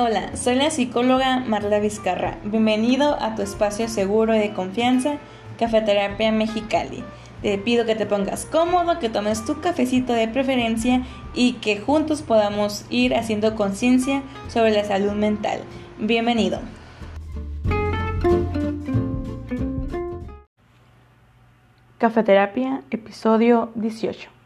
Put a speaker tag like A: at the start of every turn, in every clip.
A: Hola, soy la psicóloga Marla Vizcarra. Bienvenido a tu espacio seguro y de confianza, Cafeterapia Mexicali. Te pido que te pongas cómodo, que tomes tu cafecito de preferencia y que juntos podamos ir haciendo conciencia sobre la salud mental. Bienvenido. Cafeterapia, episodio 18.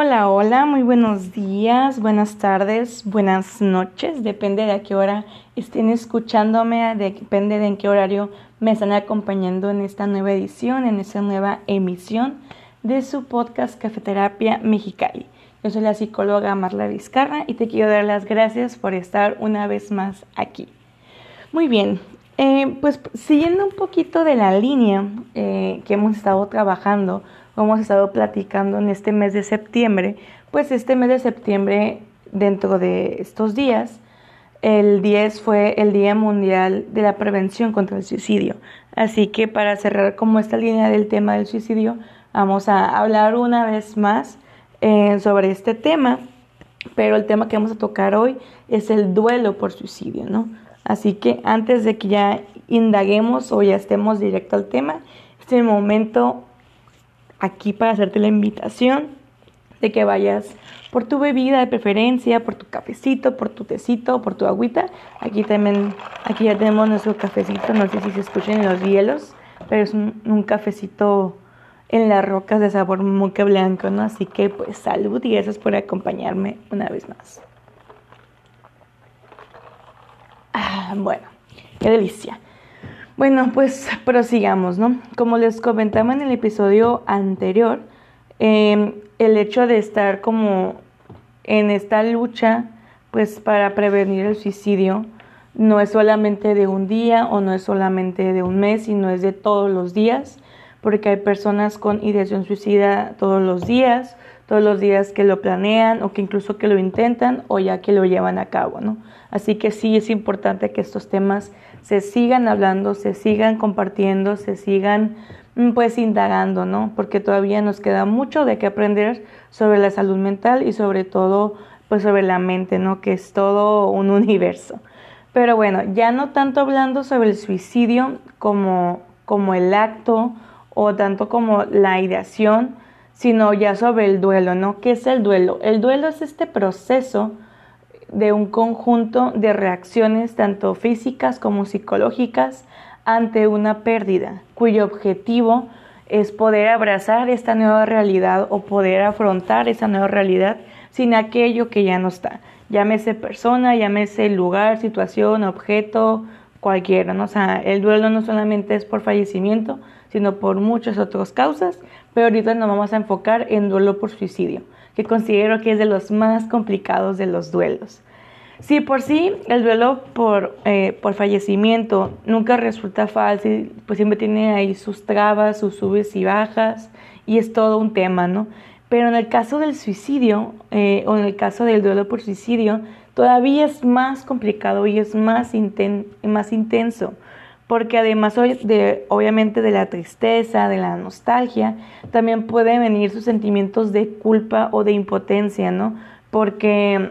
A: Hola, hola, muy buenos días, buenas tardes, buenas noches, depende de a qué hora estén escuchándome, depende de en qué horario me están acompañando en esta nueva edición, en esta nueva emisión de su podcast Cafeterapia Mexicali. Yo soy la psicóloga Marla Vizcarra y te quiero dar las gracias por estar una vez más aquí. Muy bien, eh, pues siguiendo un poquito de la línea eh, que hemos estado trabajando, hemos estado platicando en este mes de septiembre, pues este mes de septiembre, dentro de estos días, el 10 fue el Día Mundial de la Prevención contra el Suicidio. Así que para cerrar como esta línea del tema del suicidio, vamos a hablar una vez más eh, sobre este tema, pero el tema que vamos a tocar hoy es el duelo por suicidio, ¿no? Así que antes de que ya indaguemos o ya estemos directo al tema, este momento aquí para hacerte la invitación de que vayas por tu bebida de preferencia, por tu cafecito, por tu tecito, por tu agüita. Aquí también, aquí ya tenemos nuestro cafecito, no sé si se escuchan los hielos, pero es un, cafecito en las rocas de sabor moca blanco, ¿no? Así que pues salud y gracias por acompañarme una vez más. Ah, bueno, qué delicia. Bueno, pues prosigamos, ¿no? Como les comentaba en el episodio anterior, em, el hecho de estar como en esta lucha, pues para prevenir el suicidio, no es solamente de un día o no es solamente de un mes, sino es de todos los días, porque hay personas con ideación suicida todos los días, todos los días que lo planean o que incluso que lo intentan o ya que lo llevan a cabo, ¿no? Así que sí es importante que estos temas se sigan hablando, se sigan compartiendo, se sigan mm, pues indagando, ¿no? Porque todavía nos queda mucho de qué aprender sobre la salud mental y sobre todo pues sobre la mente, ¿no? Que es todo un universo. Pero bueno, ya no tanto hablando sobre el suicidio como, como el acto o tanto como la ideación, sino ya sobre el duelo, ¿no? ¿Qué es el duelo? El duelo es este proceso de un conjunto de reacciones tanto físicas como psicológicas ante una pérdida, cuyo objetivo es poder abrazar esta nueva realidad o poder afrontar esa nueva realidad sin aquello que ya no está. Llámese persona, llámese lugar, situación, objeto, cualquiera, ¿no? O sea, el duelo no solamente es por fallecimiento, sino por muchas otras causas, pero ahorita nos vamos a enfocar en duelo por suicidio, que considero que es de los más complicados de los duelos. Si por sí el duelo por, eh, por fallecimiento nunca resulta fácil, pues siempre tiene ahí sus trabas, sus subes y bajas, y es todo un tema, ¿no? Pero en el caso del suicidio, eh, o en el caso del duelo por suicidio, todavía es más complicado y es más, más intenso, porque además de, obviamente de la tristeza, de la nostalgia, también pueden venir sus sentimientos de culpa o de impotencia, ¿no? Porque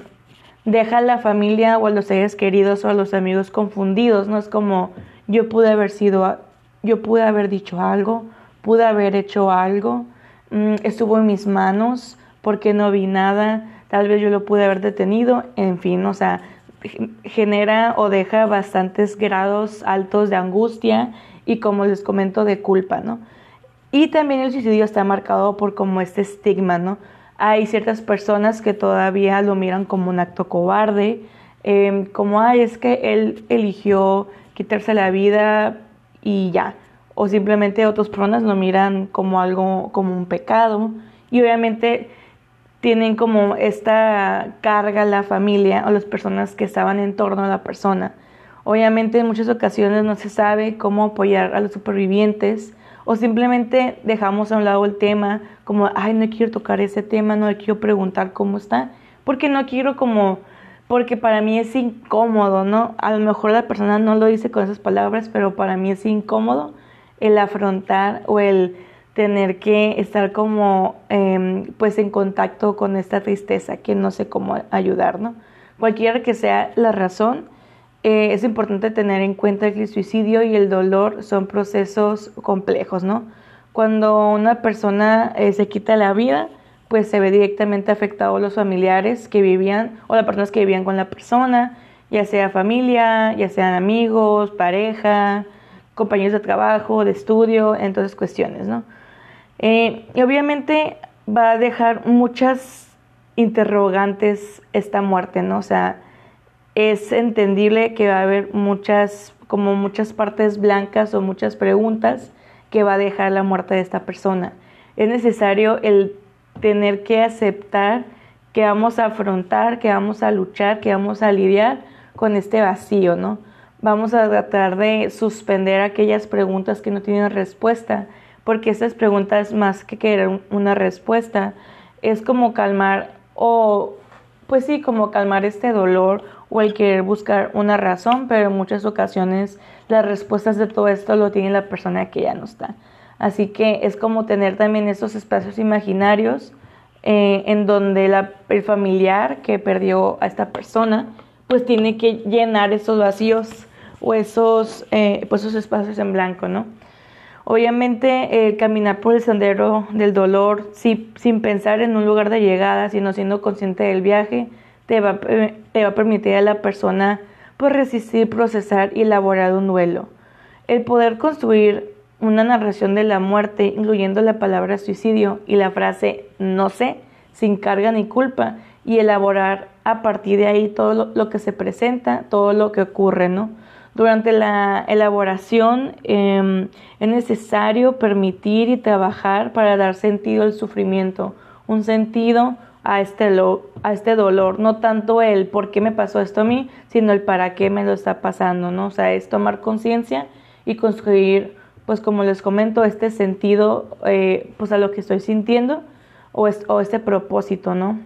A: deja a la familia o a los seres queridos o a los amigos confundidos, ¿no? Es como yo pude haber sido, yo pude haber dicho algo, pude haber hecho algo, mm, estuvo en mis manos, porque no vi nada, tal vez yo lo pude haber detenido, en fin, o sea, genera o deja bastantes grados altos de angustia y como les comento de culpa, ¿no? Y también el suicidio está marcado por como este estigma, ¿no? Hay ciertas personas que todavía lo miran como un acto cobarde, em, como, ay, es que él eligió quitarse la vida y ya. O simplemente otras personas lo miran como algo, como un pecado. Y obviamente tienen como esta carga la familia o las personas que estaban en torno a la persona. Obviamente en muchas ocasiones no se sabe cómo apoyar a los supervivientes o simplemente dejamos a un lado el tema como, ay, no quiero tocar ese tema, no quiero preguntar cómo está, porque no quiero como, porque para mí es incómodo, ¿no? A lo mejor la persona no lo dice con esas palabras, pero para mí es incómodo el afrontar o el tener que estar como em, pues en contacto con esta tristeza que no sé cómo ayudar, ¿no? cualquiera que sea la razón, eh, es importante tener en cuenta que el suicidio y el dolor son procesos complejos, ¿no? Cuando una persona eh, se quita la vida, pues se ve directamente afectado los familiares que vivían o las personas que vivían con la persona, ya sea familia, ya sean amigos, pareja, compañeros de trabajo, de estudio, en todas cuestiones, ¿no? Eh, y obviamente va a dejar muchas interrogantes esta muerte, ¿no? O sea, es entendible que va a haber muchas, como muchas partes blancas o muchas preguntas que va a dejar la muerte de esta persona. Es necesario el tener que aceptar que vamos a afrontar, que vamos a luchar, que vamos a lidiar con este vacío, ¿no? Vamos a tratar de suspender aquellas preguntas que no tienen respuesta, porque estas preguntas, más que querer una respuesta, es como calmar o, pues sí, como calmar este dolor o el querer buscar una razón, pero en muchas ocasiones las respuestas de todo esto lo tiene la persona que ya no está. Así que es como tener también esos espacios imaginarios eh, en donde la, el familiar que perdió a esta persona pues tiene que llenar esos vacíos o esos, eh, pues esos espacios en blanco, ¿no? Obviamente eh, caminar por el sendero del dolor sin pensar en un lugar de llegada, sino siendo consciente del viaje, te va, a permitir a la persona pues resistir, procesar y elaborar un duelo. El poder construir una narración de la muerte, incluyendo la palabra suicidio y la frase no sé, sin carga ni culpa, y elaborar a partir de ahí todo lo, que se presenta, todo lo que ocurre, ¿no? Durante la elaboración em, es necesario permitir y trabajar para dar sentido al sufrimiento, un sentido a este, a este dolor, no tanto el por qué me pasó esto a mí, sino el para qué me lo está pasando, ¿no? O sea, es tomar conciencia y construir pues como les comento, este sentido eh, pues a lo que estoy sintiendo o, o este propósito, ¿no?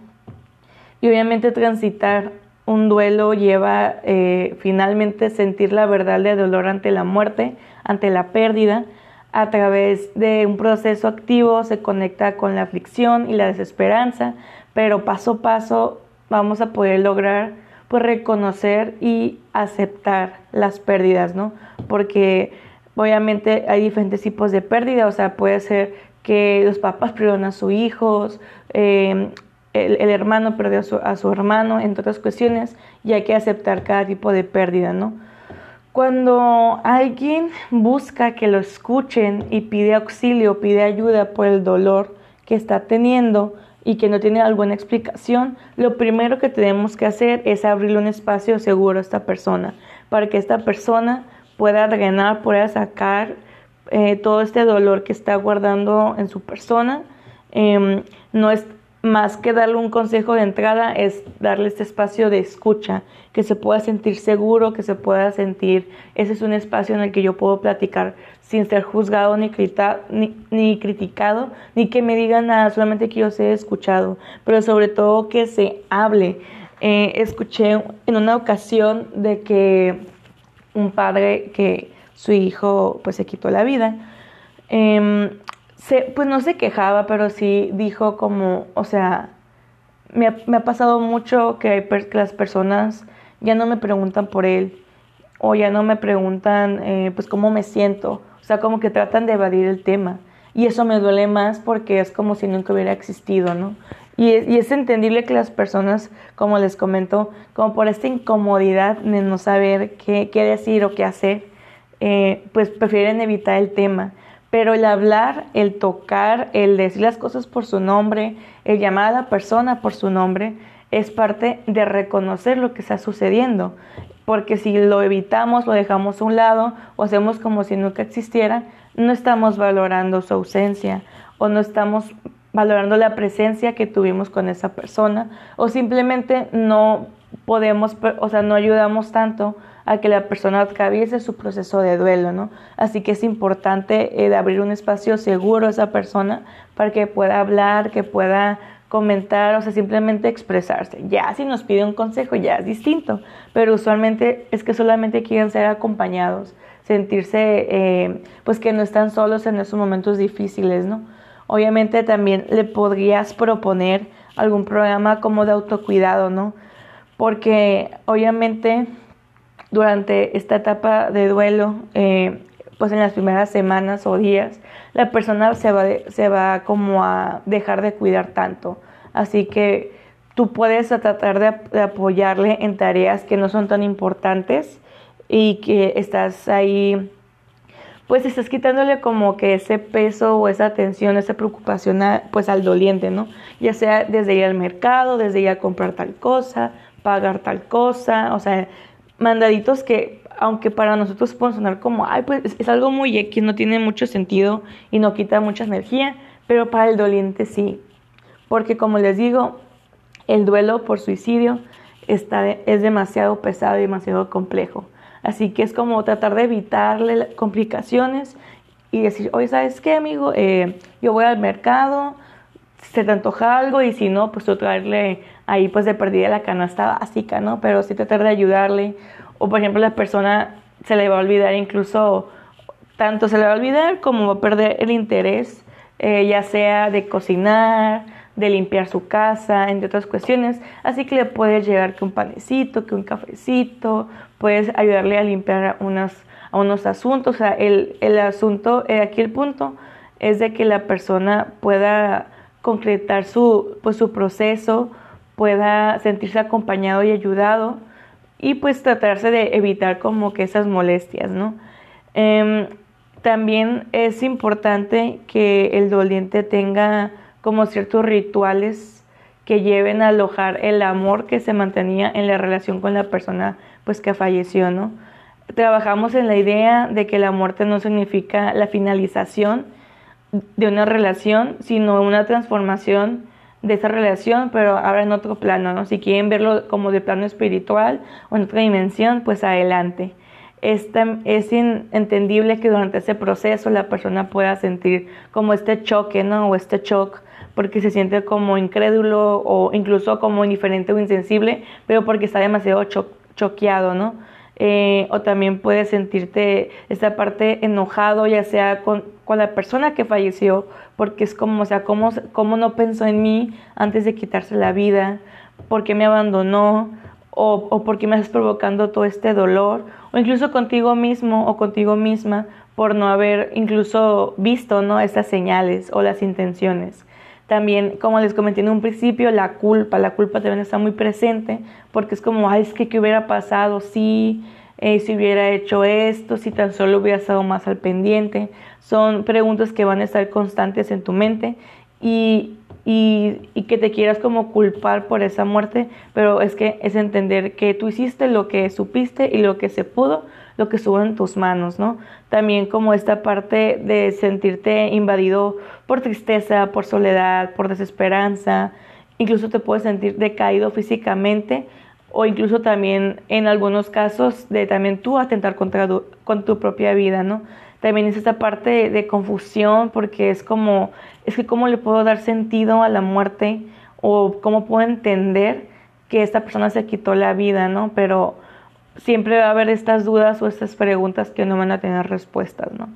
A: Y obviamente transitar un duelo lleva eh, finalmente sentir la verdad de dolor ante la muerte, ante la pérdida. A través de un proceso activo se conecta con la aflicción y la desesperanza, pero paso a paso vamos a poder lograr pues reconocer y aceptar las pérdidas, ¿no? Porque Obviamente hay diferentes tipos de pérdida, o sea, puede ser que los papás perdieron a sus hijos, em, el, hermano perdió a su, a su, hermano, entre otras cuestiones, y hay que aceptar cada tipo de pérdida, ¿no? Cuando alguien busca que lo escuchen y pide auxilio, pide ayuda por el dolor que está teniendo y que no tiene alguna explicación, lo primero que tenemos que hacer es abrirle un espacio seguro a esta persona, para que esta persona pueda drenar, pueda sacar eh, todo este dolor que está guardando en su persona. Em, no es más que darle un consejo de entrada, es darle este espacio de escucha, que se pueda sentir seguro, que se pueda sentir, ese es un espacio en el que yo puedo platicar sin ser juzgado ni, ni, criticado, ni que me digan nada, solamente que yo sea escuchado, pero sobre todo que se hable. Eh, escuché en una ocasión de que un padre que su hijo pues se quitó la vida. Em, pues no se quejaba, pero sí dijo como, o sea, me ha, pasado mucho que, hay las personas ya no me preguntan por él o ya no me preguntan eh, pues cómo me siento, o sea, como que tratan de evadir el tema. Y eso me duele más porque es como si nunca hubiera existido, ¿no? Y es, entendible que las personas, como les comento, como por esta incomodidad de no saber qué, qué decir o qué hacer, eh, pues prefieren evitar el tema. Pero el hablar, el tocar, el decir las cosas por su nombre, el llamar a la persona por su nombre, es parte de reconocer lo que está sucediendo. Porque si lo evitamos, lo dejamos a un lado o hacemos como si nunca existiera, no estamos valorando su ausencia o no estamos valorando la presencia que tuvimos con esa persona o simplemente no podemos, o sea, no ayudamos tanto a que la persona atraviese su proceso de duelo, ¿no? Así que es importante eh, abrir un espacio seguro a esa persona para que pueda hablar, que pueda comentar, o sea, simplemente expresarse. Ya si nos pide un consejo ya es distinto, pero usualmente es que solamente quieren ser acompañados, sentirse, eh, pues que no están solos en esos momentos difíciles, ¿no? Obviamente también le podrías proponer algún programa como de autocuidado, ¿no? Porque obviamente durante esta etapa de duelo, eh, pues en las primeras semanas o días, la persona se va, se va como a dejar de cuidar tanto. Así que tú puedes tratar de, apoyarle en tareas que no son tan importantes y que estás ahí, pues estás quitándole como que ese peso o esa atención, esa preocupación pues al doliente, ¿no? Ya sea desde ir al mercado, desde ir a comprar tal cosa, pagar tal cosa, o sea, mandaditos que aunque para nosotros pueden sonar como, ay, pues es algo muy X, no tiene mucho sentido y no quita mucha energía, pero para el doliente sí. Porque como les digo, el duelo por suicidio está, es demasiado pesado y demasiado complejo. Así que es como tratar de evitarle complicaciones y decir, oye, ¿sabes qué, amigo? Eh, yo voy al mercado, se te antoja algo y si no, pues tú traerle ahí pues de perdida la canasta básica, ¿no? Pero sí tratar de ayudarle. O por ejemplo, la persona se le va a olvidar incluso, tanto se le va a olvidar como va a perder el interés, eh, ya sea de cocinar, de limpiar su casa, entre otras cuestiones. Así que le puedes llegar que un panecito, que un cafecito, puedes ayudarle a limpiar unas, a unos asuntos. O sea, el, el asunto, eh, aquí el punto es de que la persona pueda concretar su, pues, su proceso, pueda sentirse acompañado y ayudado y pues tratarse de evitar como que esas molestias, ¿no? Em, también es importante que el doliente tenga como ciertos rituales que lleven a alojar el amor que se mantenía en la relación con la persona pues que falleció, ¿no? Trabajamos en la idea de que la muerte no significa la finalización de una relación, sino una transformación de esa relación, pero ahora en otro plano, ¿no? Si quieren verlo como de plano espiritual o en otra dimensión, pues adelante es, es entendible que durante ese proceso la persona pueda sentir como este choque, ¿no? O este shock, porque se siente como incrédulo o incluso como indiferente o insensible, pero porque está demasiado choqueado, ¿no? Eh, o también puedes sentirte esta parte enojado, ya sea con, la persona que falleció, porque es como, o sea, ¿cómo, cómo no pensó en mí antes de quitarse la vida? ¿Por qué me abandonó? o, o porque me estás provocando todo este dolor, o incluso contigo mismo o contigo misma por no haber incluso visto ¿no? estas señales o las intenciones. También, como les comenté en un principio, la culpa, la culpa también está muy presente porque es como, ay, es que qué hubiera pasado si, eh, si hubiera hecho esto, si tan solo hubiera estado más al pendiente. Son preguntas que van a estar constantes en tu mente y, y, y, que te quieras como culpar por esa muerte, pero es que es entender que tú hiciste lo que supiste y lo que se pudo, lo que estuvo en tus manos, ¿no? También como esta parte de sentirte invadido por tristeza, por soledad, por desesperanza, incluso te puedes sentir decaído físicamente o incluso también en algunos casos de también tú atentar contra tu, con tu propia vida, ¿no? También es esta parte de confusión porque es como es que cómo le puedo dar sentido a la muerte o cómo puedo entender que esta persona se quitó la vida, ¿no? Pero siempre va a haber estas dudas o estas preguntas que no van a tener respuestas, ¿no?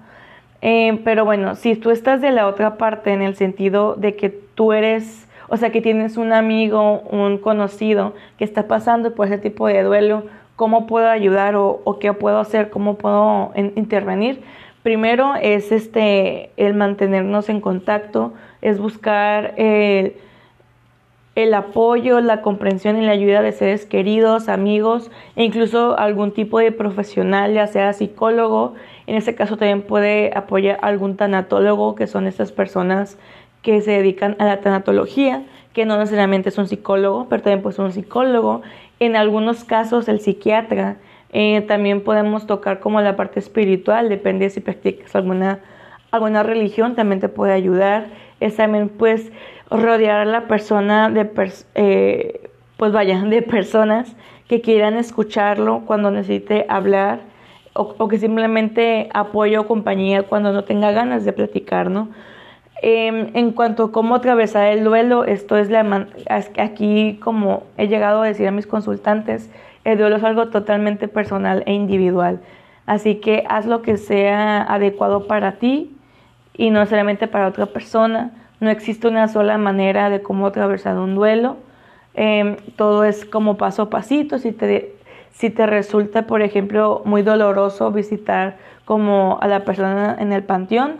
A: Eh, pero bueno, si tú estás de la otra parte en el sentido de que tú eres, o sea, que tienes un amigo, un conocido que está pasando por ese tipo de duelo, ¿cómo puedo ayudar o, qué puedo hacer? ¿Cómo puedo intervenir? Primero es este, el mantenernos en contacto, es buscar el, el apoyo, la comprensión y la ayuda de seres queridos, amigos e incluso algún tipo de profesional, ya sea psicólogo. En este caso también puede apoyar algún tanatólogo, que son estas personas que se dedican a la tanatología, que no necesariamente es un psicólogo, pero también puede ser un psicólogo. En algunos casos el psiquiatra eh, también podemos tocar como la parte espiritual, depende si practicas alguna, alguna religión, también te puede ayudar. Es también pues rodear a la persona de, eh, pues vaya, de personas que quieran escucharlo cuando necesite hablar o, que simplemente apoyo o compañía cuando no tenga ganas de platicar, ¿no? Em, en cuanto a cómo atravesar el duelo, esto es la aquí como he llegado a decir a mis consultantes, el duelo es algo totalmente personal e individual. Así que haz lo que sea adecuado para ti y no solamente para otra persona. No existe una sola manera de cómo atravesar un duelo. Em, todo es como paso a pasito. Si te, si te resulta, por ejemplo, muy doloroso visitar como a la persona en el panteón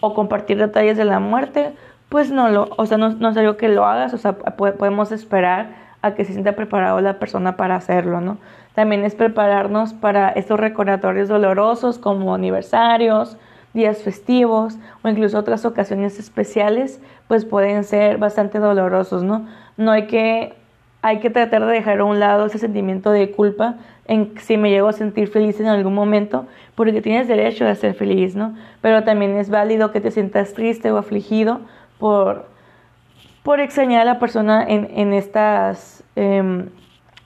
A: o compartir detalles de la muerte, pues no lo, o sea, no, no es algo que lo hagas, o sea, podemos esperar a que se sienta preparado la persona para hacerlo, ¿no? También es prepararnos para estos recordatorios dolorosos como aniversarios, días festivos o incluso otras ocasiones especiales, pues pueden ser bastante dolorosos, ¿no? No hay que, hay que tratar de dejar a un lado ese sentimiento de culpa en si me llego a sentir feliz en algún momento, porque tienes derecho a ser feliz, ¿no? Pero también es válido que te sientas triste o afligido por, por extrañar a la persona en, en estas, em,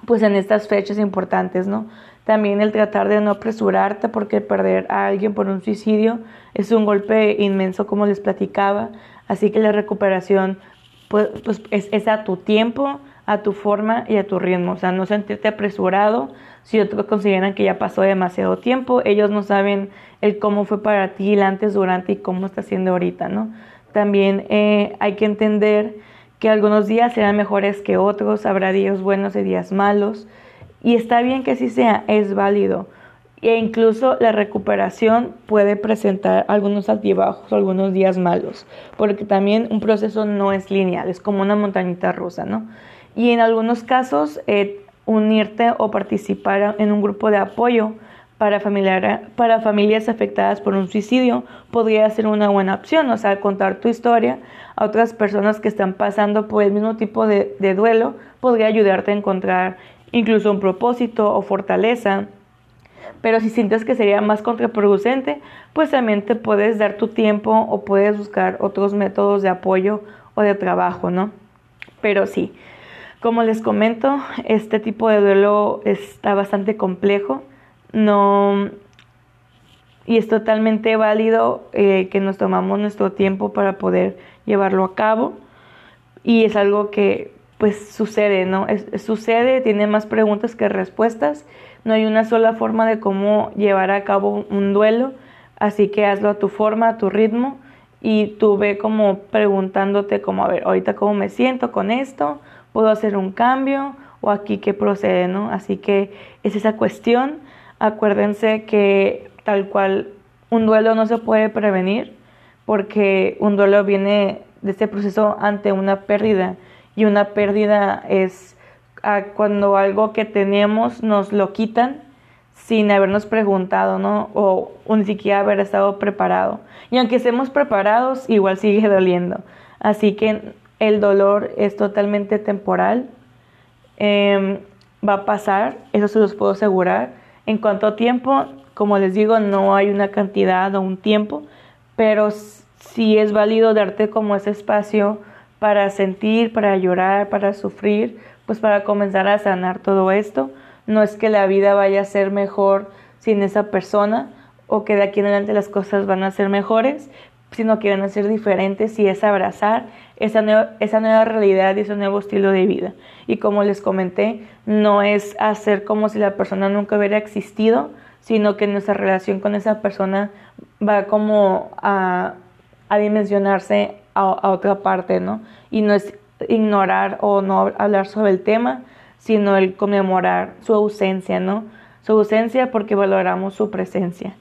A: pues en estas fechas importantes, ¿no? También el tratar de no apresurarte porque perder a alguien por un suicidio es un golpe inmenso como les platicaba. Así que la recuperación pues, pues es, a tu tiempo, a tu forma y a tu ritmo. O sea, no sentirte apresurado. Si otros consideran que ya pasó demasiado tiempo, ellos no saben el cómo fue para ti antes, durante y cómo está siendo ahorita, ¿no? También eh, hay que entender que algunos días serán mejores que otros, habrá días buenos y días malos. Y está bien que así sea, es válido. E incluso la recuperación puede presentar algunos altibajos algunos días malos, porque también un proceso no es lineal, es como una montañita rusa, ¿no? Y en algunos casos, eh, unirte o participar en un grupo de apoyo para, familiar, para familias afectadas por un suicidio podría ser una buena opción, o sea, contar tu historia a otras personas que están pasando por el mismo tipo de duelo podría ayudarte a encontrar incluso un propósito o fortaleza. Pero si sientes que sería más contraproducente, pues también te puedes dar tu tiempo o puedes buscar otros métodos de apoyo o de trabajo, ¿no? Pero sí, como les comento, este tipo de duelo está bastante complejo. No, y es totalmente válido eh, que nos tomamos nuestro tiempo para poder llevarlo a cabo. Y es algo que pues sucede, ¿no? sucede, tiene más preguntas que respuestas. No hay una sola forma de cómo llevar a cabo un duelo, así que hazlo a tu forma, a tu ritmo y tú ve como preguntándote como, a ver, ahorita cómo me siento con esto, puedo hacer un cambio o aquí qué procede, ¿no? Así que es esa cuestión. Acuérdense que tal cual un duelo no se puede prevenir porque un duelo viene de este proceso ante una pérdida y una pérdida es cuando algo que tenemos nos lo quitan sin habernos preguntado, ¿no? O, ni siquiera haber estado preparado. Y aunque estemos preparados, igual sigue doliendo. Así que el dolor es totalmente temporal. Em, va a pasar, eso se los puedo asegurar. En cuanto a tiempo, como les digo, no hay una cantidad o un tiempo, pero sí es válido darte como ese espacio para sentir, para llorar, para sufrir, pues para comenzar a sanar todo esto. No es que la vida vaya a ser mejor sin esa persona o que de aquí en adelante las cosas van a ser mejores, sino que van a ser diferentes y es abrazar esa nueva, realidad y ese nuevo estilo de vida. Y como les comenté, no es hacer como si la persona nunca hubiera existido, sino que nuestra relación con esa persona va como a, a dimensionarse a, otra parte, ¿no? Y no es ignorar o no hablar sobre el tema, sino el conmemorar su ausencia, ¿no? Su ausencia porque valoramos su presencia.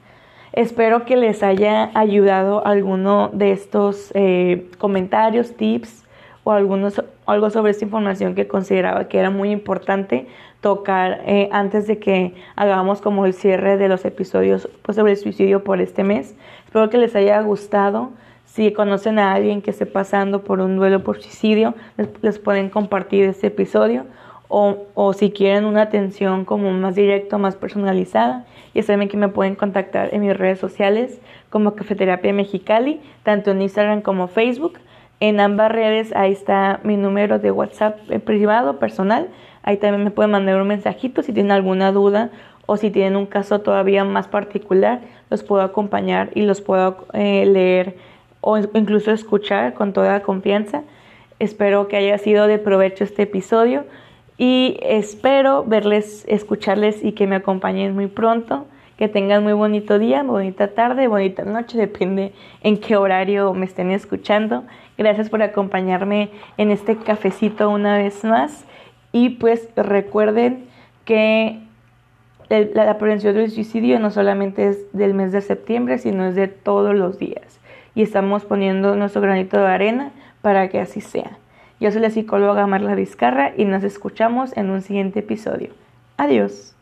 A: Espero que les haya ayudado alguno de estos eh, comentarios, tips o algunos, algo sobre esta información que consideraba que era muy importante tocar eh, antes de que hagamos como el cierre de los episodios pues, sobre el suicidio por este mes. Espero que les haya gustado. Si conocen a alguien que esté pasando por un duelo por suicidio, les, pueden compartir este episodio. O, o, si quieren una atención como más directa, más personalizada, ya saben que me pueden contactar en mis redes sociales como Cafeterapia Mexicali, tanto en Instagram como Facebook. En ambas redes ahí está mi número de WhatsApp eh, privado, personal. Ahí también me pueden mandar un mensajito si tienen alguna duda o si tienen un caso todavía más particular, los puedo acompañar y los puedo eh, leer o incluso escuchar con toda confianza. Espero que haya sido de provecho este episodio y espero verles, escucharles y que me acompañen muy pronto. Que tengan muy bonito día, bonita tarde, bonita noche, depende en qué horario me estén escuchando. Gracias por acompañarme en este cafecito una vez más Y pues recuerden que la, prevención del suicidio no solamente es del mes de septiembre, sino es de todos los días. Y estamos poniendo nuestro granito de arena para que así sea. Yo soy la psicóloga Marla Vizcarra y nos escuchamos en un siguiente episodio. Adiós.